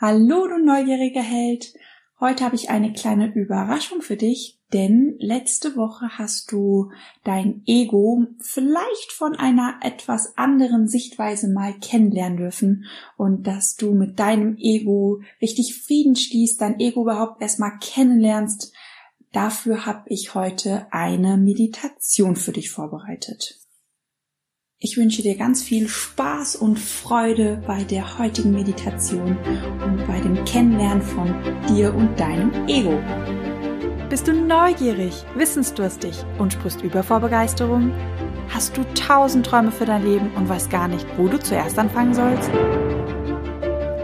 Hallo, du neugieriger Held. Heute habe ich eine kleine Überraschung für dich, denn letzte Woche hast du dein Ego vielleicht von einer etwas anderen Sichtweise mal kennenlernen dürfen und dass du mit deinem Ego richtig Frieden schließt, dein Ego überhaupt erstmal kennenlernst. Dafür habe ich heute eine Meditation für dich vorbereitet. Ich wünsche dir ganz viel Spaß und Freude bei der heutigen Meditation und bei dem Kennenlernen von dir und deinem Ego. Bist du neugierig, wissensdurstig und sprichst über vor Begeisterung? Hast du tausend Träume für dein Leben und weißt gar nicht, wo du zuerst anfangen sollst?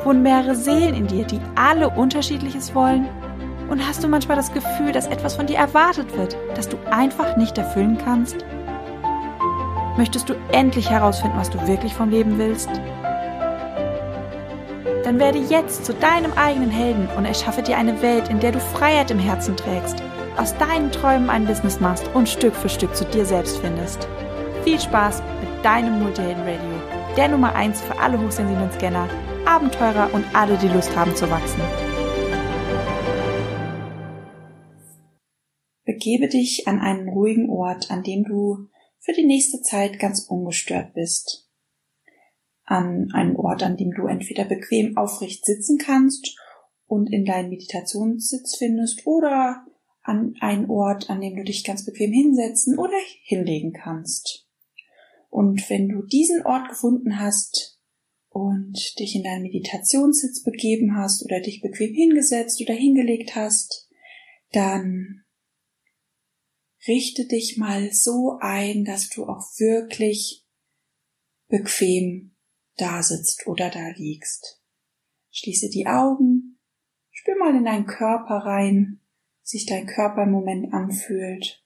Wohnen mehrere Seelen in dir, die alle unterschiedliches wollen? Und hast du manchmal das Gefühl, dass etwas von dir erwartet wird, das du einfach nicht erfüllen kannst? Möchtest du endlich herausfinden, was du wirklich vom Leben willst? Dann werde jetzt zu deinem eigenen Helden und erschaffe dir eine Welt, in der du Freiheit im Herzen trägst, aus deinen Träumen ein Business machst und Stück für Stück zu dir selbst findest. Viel Spaß mit deinem Multihelden Radio, der Nummer 1 für alle hochsensiblen Scanner, Abenteurer und alle, die Lust haben zu wachsen. Begebe dich an einen ruhigen Ort, an dem du für die nächste Zeit ganz ungestört bist. An einen Ort, an dem du entweder bequem aufrecht sitzen kannst und in deinen Meditationssitz findest oder an einen Ort, an dem du dich ganz bequem hinsetzen oder hinlegen kannst. Und wenn du diesen Ort gefunden hast und dich in deinen Meditationssitz begeben hast oder dich bequem hingesetzt oder hingelegt hast, dann richte dich mal so ein, dass du auch wirklich bequem da sitzt oder da liegst. Schließe die Augen, spür mal in deinen Körper rein, wie sich dein Körper im Moment anfühlt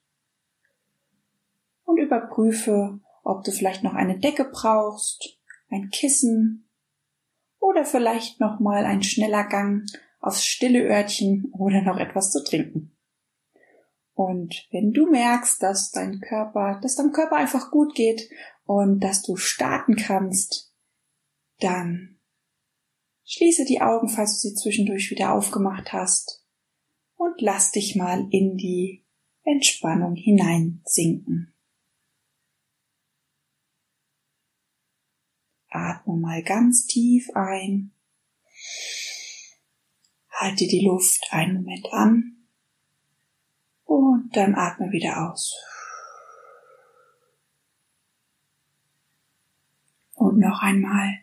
und überprüfe, ob du vielleicht noch eine Decke brauchst, ein Kissen oder vielleicht noch mal ein schneller Gang aufs stille Örtchen oder noch etwas zu trinken. Und wenn du merkst, dass dein Körper, dass deinem Körper einfach gut geht und dass du starten kannst, dann schließe die Augen, falls du sie zwischendurch wieder aufgemacht hast und lass dich mal in die Entspannung hineinsinken. Atme mal ganz tief ein. Halte die Luft einen Moment an und dann atme wieder aus. Und noch einmal.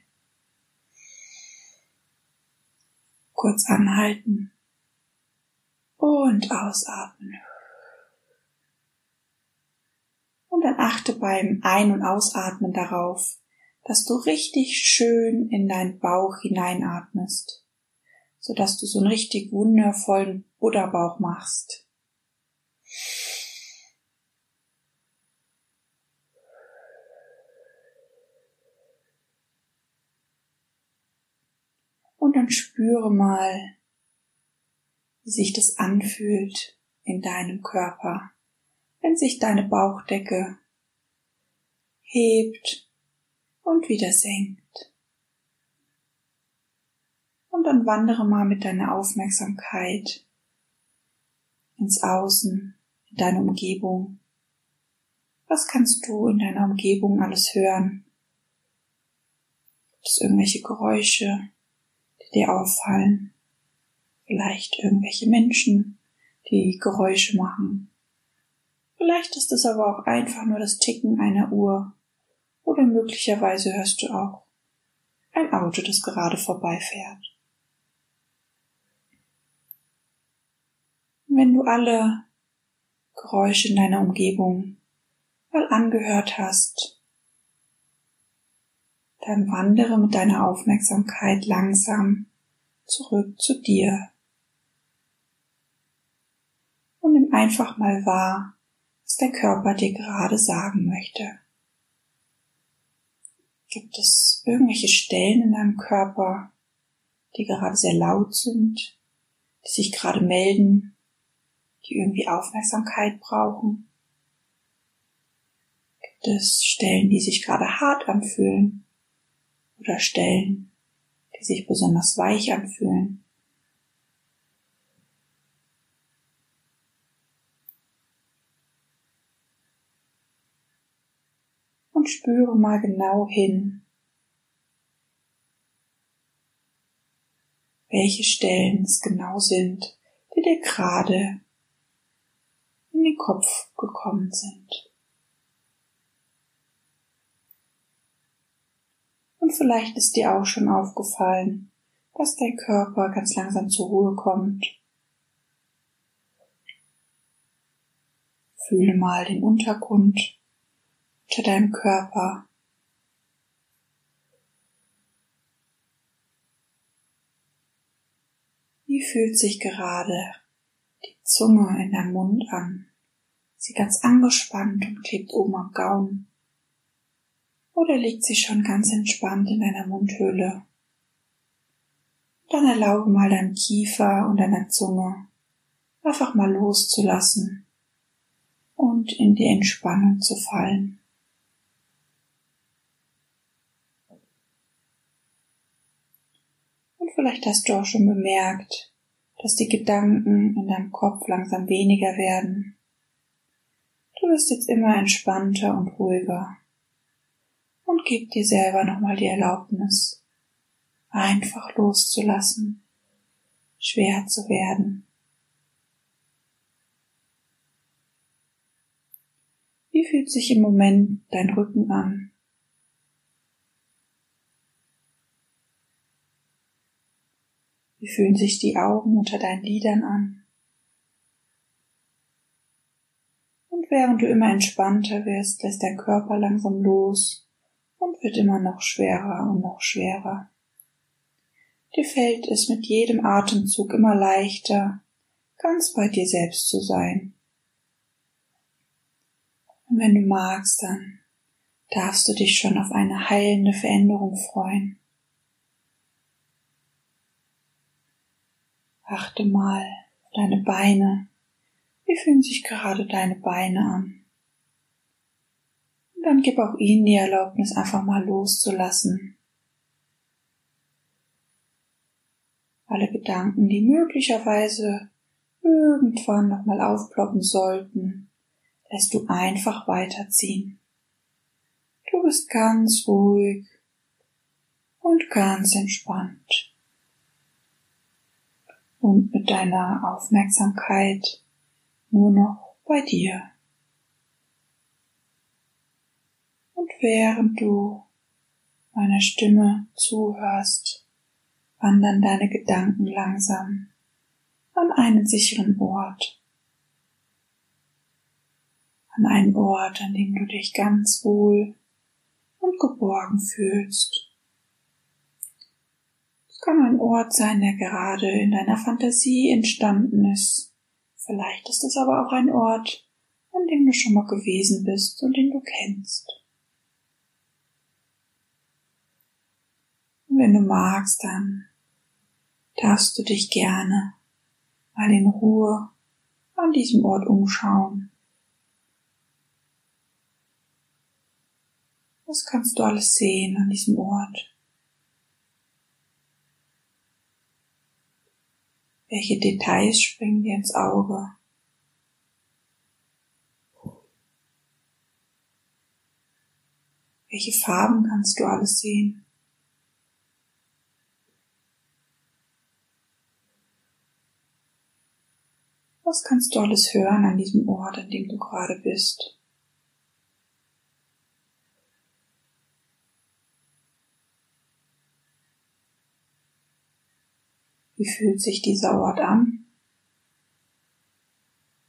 Kurz anhalten und ausatmen. Und dann achte beim Ein- und Ausatmen darauf, dass du richtig schön in deinen Bauch hineinatmest, sodass du so einen richtig wundervollen Buddha-Bauch machst. Und dann spüre mal, wie sich das anfühlt in deinem Körper, wenn sich deine Bauchdecke hebt und wieder senkt. Und dann wandere mal mit deiner Aufmerksamkeit ins Außen, deine Umgebung. Was kannst du in deiner Umgebung alles hören? Gibt es irgendwelche Geräusche, die dir auffallen? Vielleicht irgendwelche Menschen, die Geräusche machen. Vielleicht ist es aber auch einfach nur das Ticken einer Uhr. Oder möglicherweise hörst du auch ein Auto, das gerade vorbeifährt. Wenn du alle Geräusche in deiner Umgebung mal angehört hast, dann wandere mit deiner Aufmerksamkeit langsam zurück zu dir. Und nimm einfach mal wahr, was der Körper dir gerade sagen möchte. Gibt es irgendwelche Stellen in deinem Körper, die gerade sehr laut sind, die sich gerade melden, die irgendwie Aufmerksamkeit brauchen? Gibt es Stellen, die sich gerade hart anfühlen oder Stellen, die sich besonders weich anfühlen. Und spüre mal genau hin, welche Stellen es genau sind, die dir gerade den Kopf gekommen sind. Und vielleicht ist dir auch schon aufgefallen, dass dein Körper ganz langsam zur Ruhe kommt. Fühle mal den Untergrund unter deinem Körper. Wie fühlt sich gerade die Zunge in deinem Mund an? Sie ganz angespannt und klebt oben am Gaumen. Oder liegt sie schon ganz entspannt in deiner Mundhöhle? Dann erlaube mal deinem Kiefer und deiner Zunge einfach mal loszulassen und in die Entspannung zu fallen. Vielleicht hast du auch schon bemerkt, dass die Gedanken in deinem Kopf langsam weniger werden. Du wirst jetzt immer entspannter und ruhiger. Und gib dir selber nochmal die Erlaubnis, einfach loszulassen, schwer zu werden. Wie fühlt sich im Moment dein Rücken an? Wie fühlen sich die Augen unter deinen Lidern an? Während du immer entspannter wirst, lässt dein Körper langsam los und wird immer noch schwerer und noch schwerer. Dir fällt es mit jedem Atemzug immer leichter, ganz bei dir selbst zu sein. Und wenn du magst, dann darfst du dich schon auf eine heilende Veränderung freuen. Achte mal auf deine Beine. Wie fühlen sich gerade deine Beine an? Und dann gib auch ihnen die Erlaubnis, einfach mal loszulassen. Alle Gedanken, die möglicherweise irgendwann nochmal aufploppen sollten, lässt du einfach weiterziehen. Du bist ganz ruhig und ganz entspannt und mit deiner Aufmerksamkeit nur noch bei dir. Und während du meiner Stimme zuhörst, wandern deine Gedanken langsam an einen sicheren Ort. An einen Ort, an dem du dich ganz wohl und geborgen fühlst kann ein Ort sein, der gerade in deiner Fantasie entstanden ist. Vielleicht ist es aber auch ein Ort, an dem du schon mal gewesen bist und den du kennst. Und wenn du magst, dann darfst du dich gerne mal in Ruhe an diesem Ort umschauen. Was kannst du alles sehen an diesem Ort? Welche Details springen dir ins Auge? Welche Farben kannst du alles sehen? Was kannst du alles hören an diesem Ort, an dem du gerade bist? Wie fühlt sich dieser Ort an?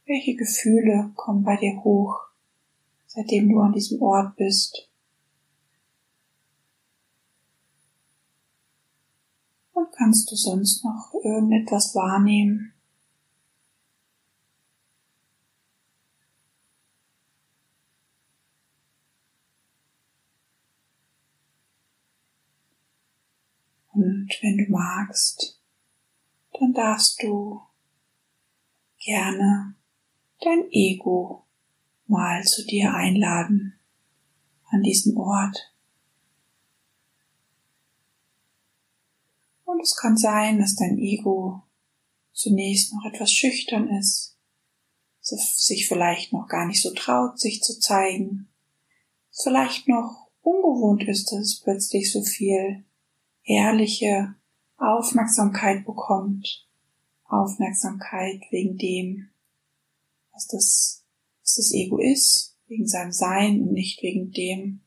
Welche Gefühle kommen bei dir hoch, seitdem du an diesem Ort bist? Und kannst du sonst noch irgendetwas wahrnehmen? Und wenn du magst, dann darfst du gerne dein Ego mal zu dir einladen an diesen Ort. Und es kann sein, dass dein Ego zunächst noch etwas schüchtern ist, sich vielleicht noch gar nicht so traut, sich zu zeigen, vielleicht noch ungewohnt ist, dass es plötzlich so viel ehrliche Aufmerksamkeit bekommt, Aufmerksamkeit wegen dem, was das, was das Ego ist, wegen seinem Sein und nicht wegen dem,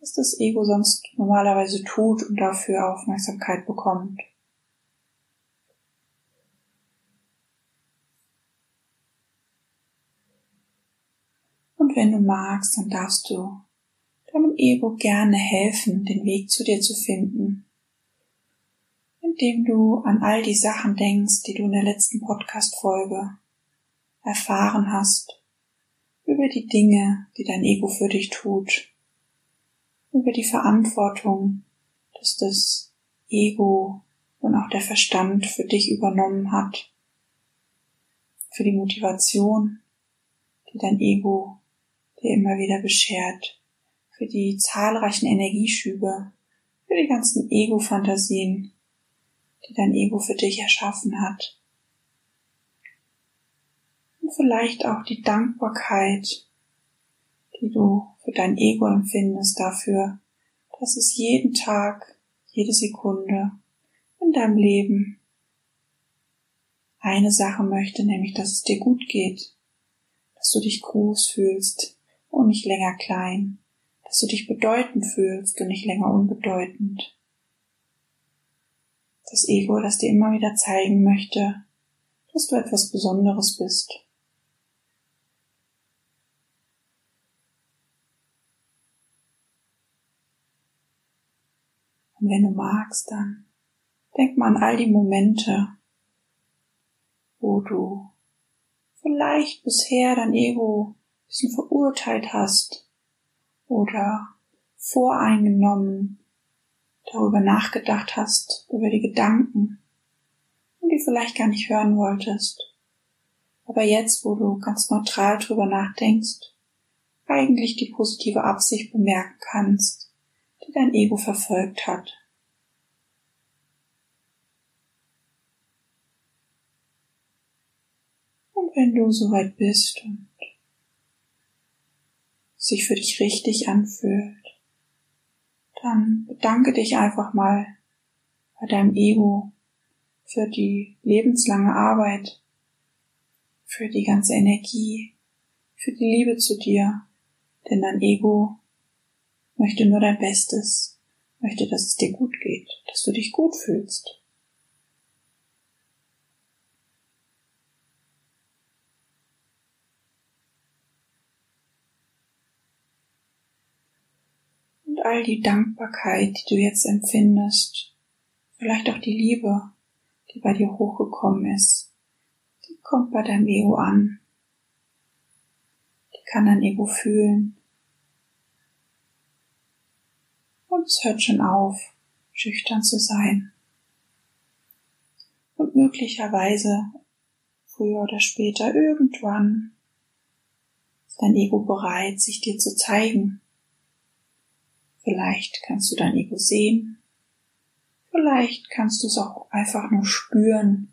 was das Ego sonst normalerweise tut und dafür Aufmerksamkeit bekommt. Und wenn du magst, dann darfst du deinem Ego gerne helfen, den Weg zu dir zu finden, indem du an all die Sachen denkst, die du in der letzten Podcast-Folge erfahren hast, über die Dinge, die dein Ego für dich tut, über die Verantwortung, dass das Ego und auch der Verstand für dich übernommen hat, für die Motivation, die dein Ego dir immer wieder beschert, für die zahlreichen Energieschübe, für die ganzen Ego-Fantasien, die dein Ego für dich erschaffen hat und vielleicht auch die Dankbarkeit, die du für dein Ego empfindest dafür, dass es jeden Tag, jede Sekunde in deinem Leben eine Sache möchte, nämlich dass es dir gut geht, dass du dich groß fühlst und nicht länger klein, dass du dich bedeutend fühlst und nicht länger unbedeutend. Das Ego, das dir immer wieder zeigen möchte, dass du etwas Besonderes bist. Und wenn du magst, dann denk mal an all die Momente, wo du vielleicht bisher dein Ego ein bisschen verurteilt hast oder voreingenommen darüber nachgedacht hast, über die Gedanken und die vielleicht gar nicht hören wolltest. Aber jetzt, wo du ganz neutral drüber nachdenkst, eigentlich die positive Absicht bemerken kannst, die dein Ego verfolgt hat. Und wenn du soweit bist und sich für dich richtig anfühlt, dann bedanke dich einfach mal bei deinem Ego für die lebenslange Arbeit, für die ganze Energie, für die Liebe zu dir, denn dein Ego möchte nur dein Bestes, möchte, dass es dir gut geht, dass du dich gut fühlst. All die Dankbarkeit, die du jetzt empfindest, vielleicht auch die Liebe, die bei dir hochgekommen ist, die kommt bei deinem Ego an. Die kann dein Ego fühlen und es hört schon auf, schüchtern zu sein. Und möglicherweise, früher oder später, irgendwann, ist dein Ego bereit, sich dir zu zeigen. Vielleicht kannst du dein Ego sehen. Vielleicht kannst du es auch einfach nur spüren,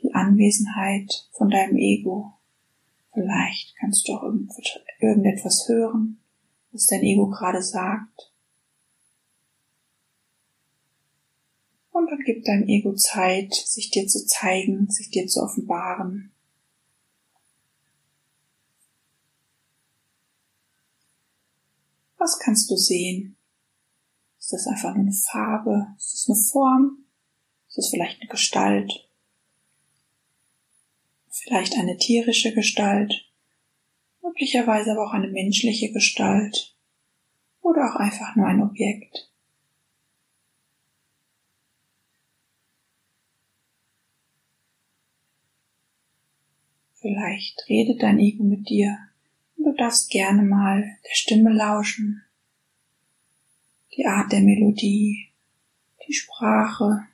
die Anwesenheit von deinem Ego. Vielleicht kannst du auch irgendetwas hören, was dein Ego gerade sagt. Und dann gibt dein Ego Zeit, sich dir zu zeigen, sich dir zu offenbaren. Was kannst du sehen? Ist das einfach nur eine Farbe? Ist das eine Form? Ist das vielleicht eine Gestalt? Vielleicht eine tierische Gestalt? Möglicherweise aber auch eine menschliche Gestalt? Oder auch einfach nur ein Objekt? Vielleicht redet dein Ego mit dir und du darfst gerne mal der Stimme lauschen, die Art der Melodie, die Sprache,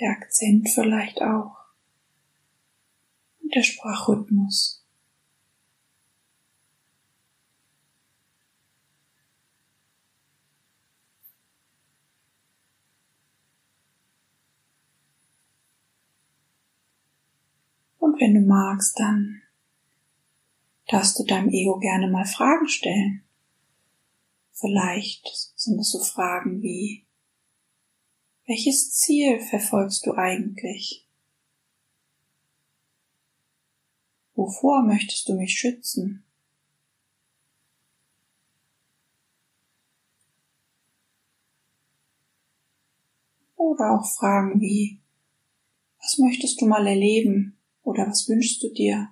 der Akzent vielleicht auch und der Sprachrhythmus. Und wenn du magst, dann darfst du deinem Ego gerne mal Fragen stellen. Vielleicht sind es so Fragen wie, welches Ziel verfolgst du eigentlich? Wovor möchtest du mich schützen? Oder auch Fragen wie, was möchtest du mal erleben oder was wünschst du dir?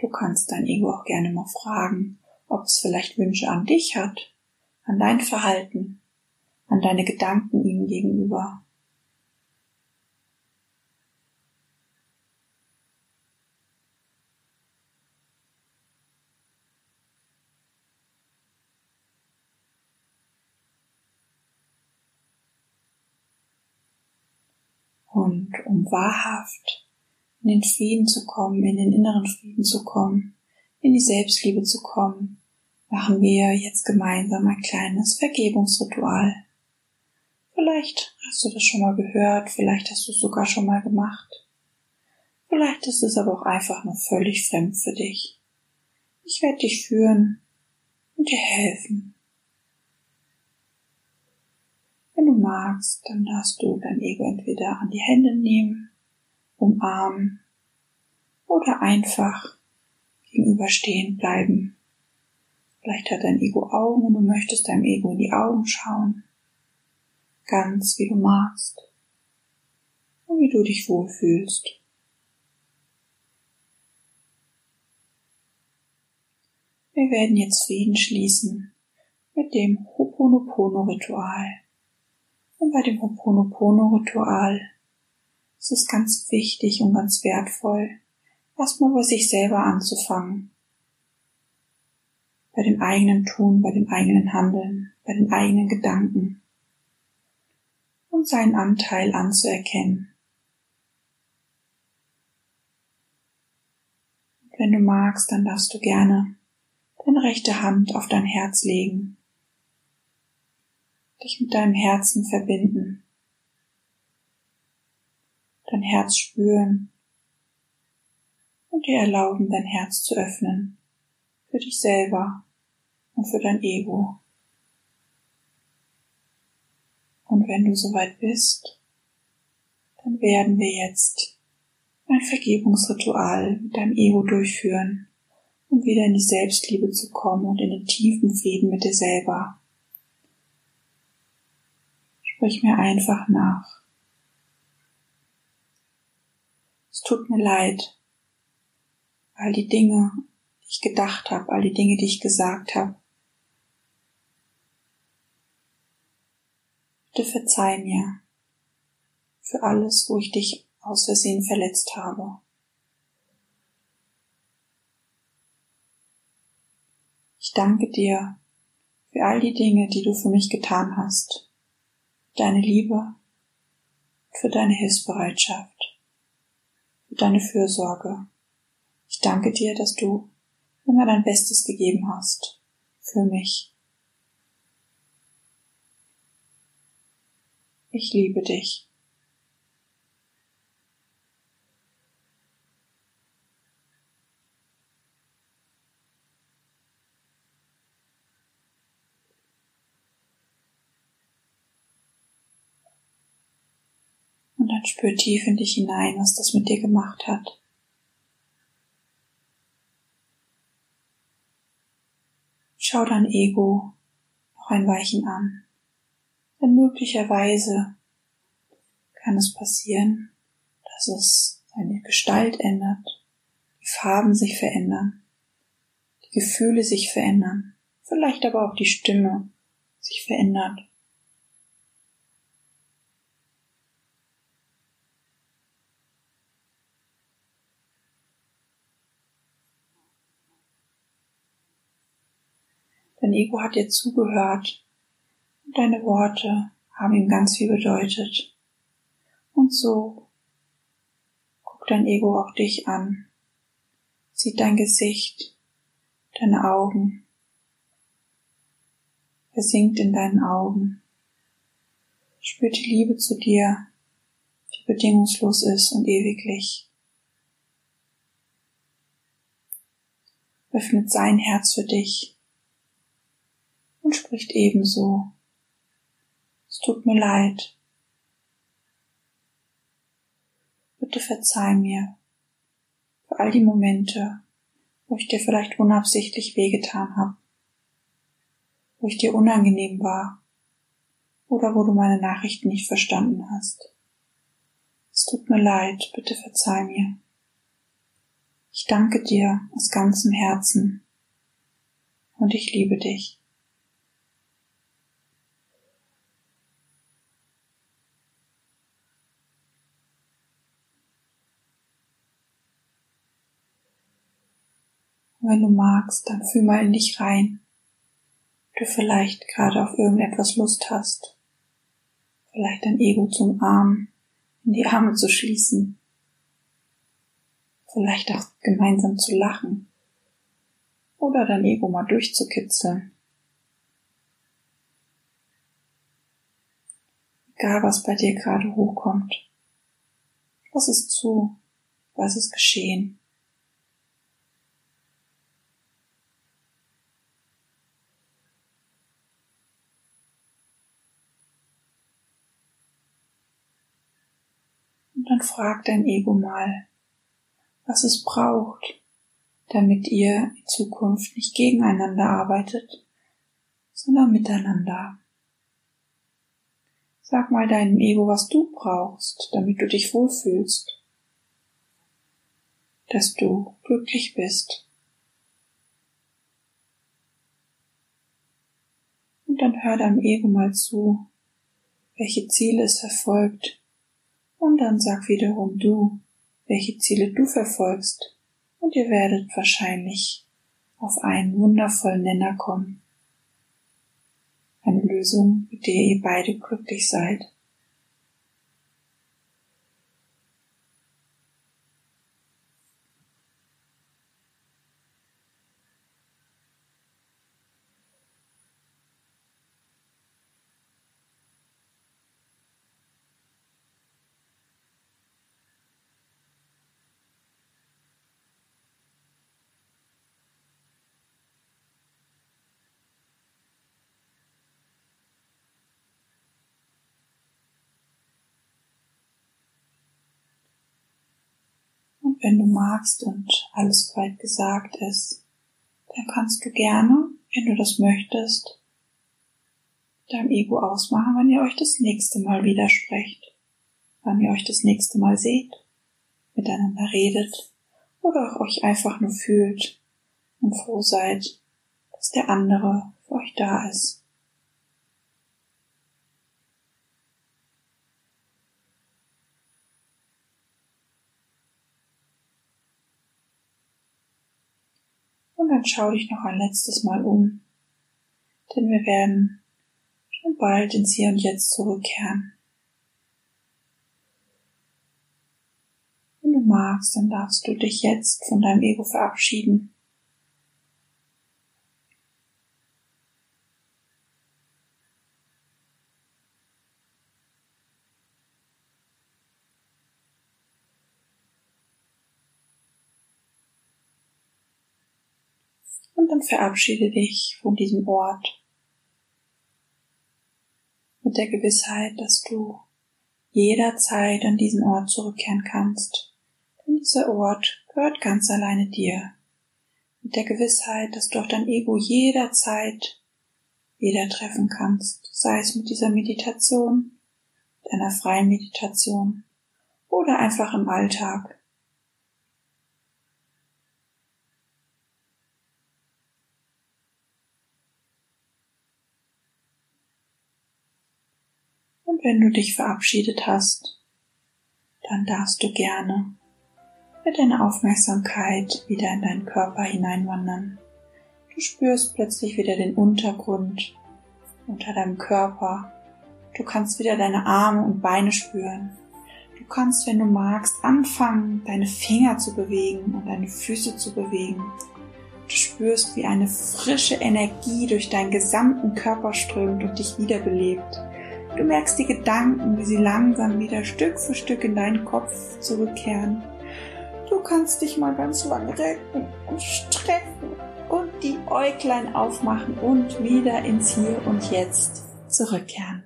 Du kannst dein Ego auch gerne mal fragen, ob es vielleicht Wünsche an dich hat, an dein Verhalten, an deine Gedanken ihm gegenüber. Und um wahrhaft in den Frieden zu kommen, in den inneren Frieden zu kommen, in die Selbstliebe zu kommen, machen wir jetzt gemeinsam ein kleines Vergebungsritual. Vielleicht hast du das schon mal gehört, vielleicht hast du es sogar schon mal gemacht. Vielleicht ist es aber auch einfach nur völlig fremd für dich. Ich werde dich führen und dir helfen. Wenn du magst, dann darfst du dein Ego entweder an die Hände nehmen umarmen oder einfach gegenüberstehen bleiben. Vielleicht hat dein Ego Augen und du möchtest deinem Ego in die Augen schauen. Ganz wie du magst. Und wie du dich wohlfühlst. Wir werden jetzt Frieden schließen mit dem Hoponopono-Ritual. Und bei dem Hoponopono-Ritual es ist ganz wichtig und ganz wertvoll, erstmal bei sich selber anzufangen. Bei dem eigenen Tun, bei dem eigenen Handeln, bei den eigenen Gedanken. Und seinen Anteil anzuerkennen. Und wenn du magst, dann darfst du gerne deine rechte Hand auf dein Herz legen, dich mit deinem Herzen verbinden dein Herz spüren und dir erlauben, dein Herz zu öffnen für dich selber und für dein Ego. Und wenn du soweit bist, dann werden wir jetzt ein Vergebungsritual mit deinem Ego durchführen, um wieder in die Selbstliebe zu kommen und in den tiefen Frieden mit dir selber. Sprich mir einfach nach. Es tut mir leid. All die Dinge, die ich gedacht habe, all die Dinge, die ich gesagt habe. Bitte verzeih mir für alles, wo ich dich aus Versehen verletzt habe. Ich danke dir für all die Dinge, die du für mich getan hast, deine Liebe, für deine Hilfsbereitschaft für deine Fürsorge. Ich danke dir, dass du immer dein Bestes gegeben hast für mich. Ich liebe dich. Dann spür tief in dich hinein, was das mit dir gemacht hat. Schau dein Ego noch ein Weichen an, denn möglicherweise kann es passieren, dass es seine Gestalt ändert, die Farben sich verändern, die Gefühle sich verändern, vielleicht aber auch die Stimme sich verändert. Dein Ego hat dir zugehört und deine Worte haben ihm ganz viel bedeutet. Und so guckt dein Ego auch dich an, sieht dein Gesicht, deine Augen. Versinkt in deinen Augen. Spür die Liebe zu dir, die bedingungslos ist und ewiglich. Öffnet sein Herz für dich und spricht ebenso. Es tut mir leid. Bitte verzeih mir für all die Momente, wo ich dir vielleicht unabsichtlich wehgetan habe, wo ich dir unangenehm war oder wo du meine Nachrichten nicht verstanden hast. Es tut mir leid, bitte verzeih mir. Ich danke dir aus ganzem Herzen und ich liebe dich. Wenn du magst, dann fühl mal in dich rein. Du vielleicht gerade auf irgendetwas Lust hast. Vielleicht dein Ego zum Arm, in die Arme zu schließen. Vielleicht auch gemeinsam zu lachen. Oder dein Ego mal durchzukitzeln. Egal was bei dir gerade hochkommt. Lass es zu. Was ist geschehen? Dann frag dein Ego mal, was es braucht, damit ihr in Zukunft nicht gegeneinander arbeitet, sondern miteinander. Sag mal deinem Ego, was du brauchst, damit du dich wohlfühlst, dass du glücklich bist. Und dann hör deinem Ego mal zu, welche Ziele es verfolgt, und dann sag wiederum du, welche Ziele du verfolgst, und ihr werdet wahrscheinlich auf einen wundervollen Nenner kommen. Eine Lösung, mit der ihr beide glücklich seid. Wenn du magst und alles soweit gesagt ist, dann kannst du gerne, wenn du das möchtest, deinem Ego ausmachen, wenn ihr euch das nächste Mal widersprecht, wann ihr euch das nächste Mal seht, miteinander redet oder auch euch einfach nur fühlt und froh seid, dass der andere für euch da ist. Dann schau dich noch ein letztes Mal um, denn wir werden schon bald ins Hier und Jetzt zurückkehren. Wenn du magst, dann darfst du dich jetzt von deinem Ego verabschieden und verabschiede dich von diesem Ort mit der Gewissheit, dass du jederzeit an diesen Ort zurückkehren kannst. Denn dieser Ort gehört ganz alleine dir. Mit der Gewissheit, dass du auch dein Ego jederzeit wieder treffen kannst, sei es mit dieser Meditation, mit einer freien Meditation oder einfach im Alltag. Wenn du dich verabschiedet hast, dann darfst du gerne mit deiner Aufmerksamkeit wieder in deinen Körper hineinwandern. Du spürst plötzlich wieder den Untergrund unter deinem Körper. Du kannst wieder deine Arme und Beine spüren. Du kannst, wenn du magst, anfangen, deine Finger zu bewegen und deine Füße zu bewegen. Du spürst, wie eine frische Energie durch deinen gesamten Körper strömt und dich wiederbelebt. Du merkst die Gedanken, wie sie langsam wieder Stück für Stück in deinen Kopf zurückkehren. Du kannst dich mal ganz lang recken und strecken und die Äuglein aufmachen und wieder ins Hier und Jetzt zurückkehren.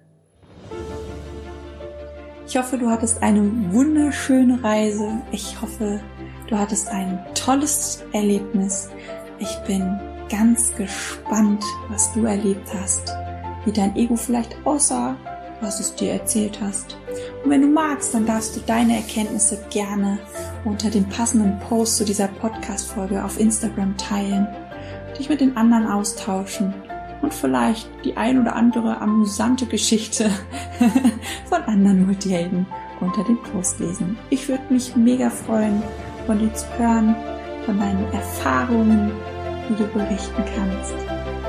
Ich hoffe, du hattest eine wunderschöne Reise. Ich hoffe, du hattest ein tolles Erlebnis. Ich bin ganz gespannt, was du erlebt hast, wie dein Ego vielleicht aussah, was es dir erzählt hast. Und wenn du magst, dann darfst du deine Erkenntnisse gerne unter dem passenden Post zu dieser Podcast-Folge auf Instagram teilen, dich mit den anderen austauschen und vielleicht die ein oder andere amüsante Geschichte von anderen Multihelden unter dem Post lesen. Ich würde mich mega freuen, von dir zu hören, von deinen Erfahrungen, die du berichten kannst.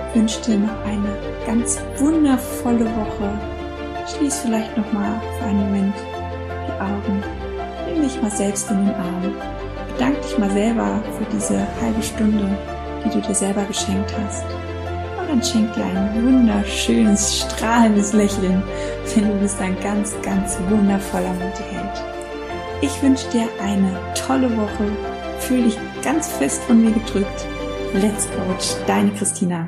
Ich wünsche dir noch eine ganz wundervolle Woche. Schließ vielleicht noch mal für einen Moment die Augen. Nimm dich mal selbst in den Arm. Bedank dich mal selber für diese halbe Stunde, die du dir selber geschenkt hast. Und dann schenk dir ein wunderschönes, strahlendes Lächeln, denn du bist ein ganz, ganz wundervoller Multiheld. Ich wünsche dir eine tolle Woche. Fühl dich ganz fest von mir gedrückt. Let's Coach, deine Christina.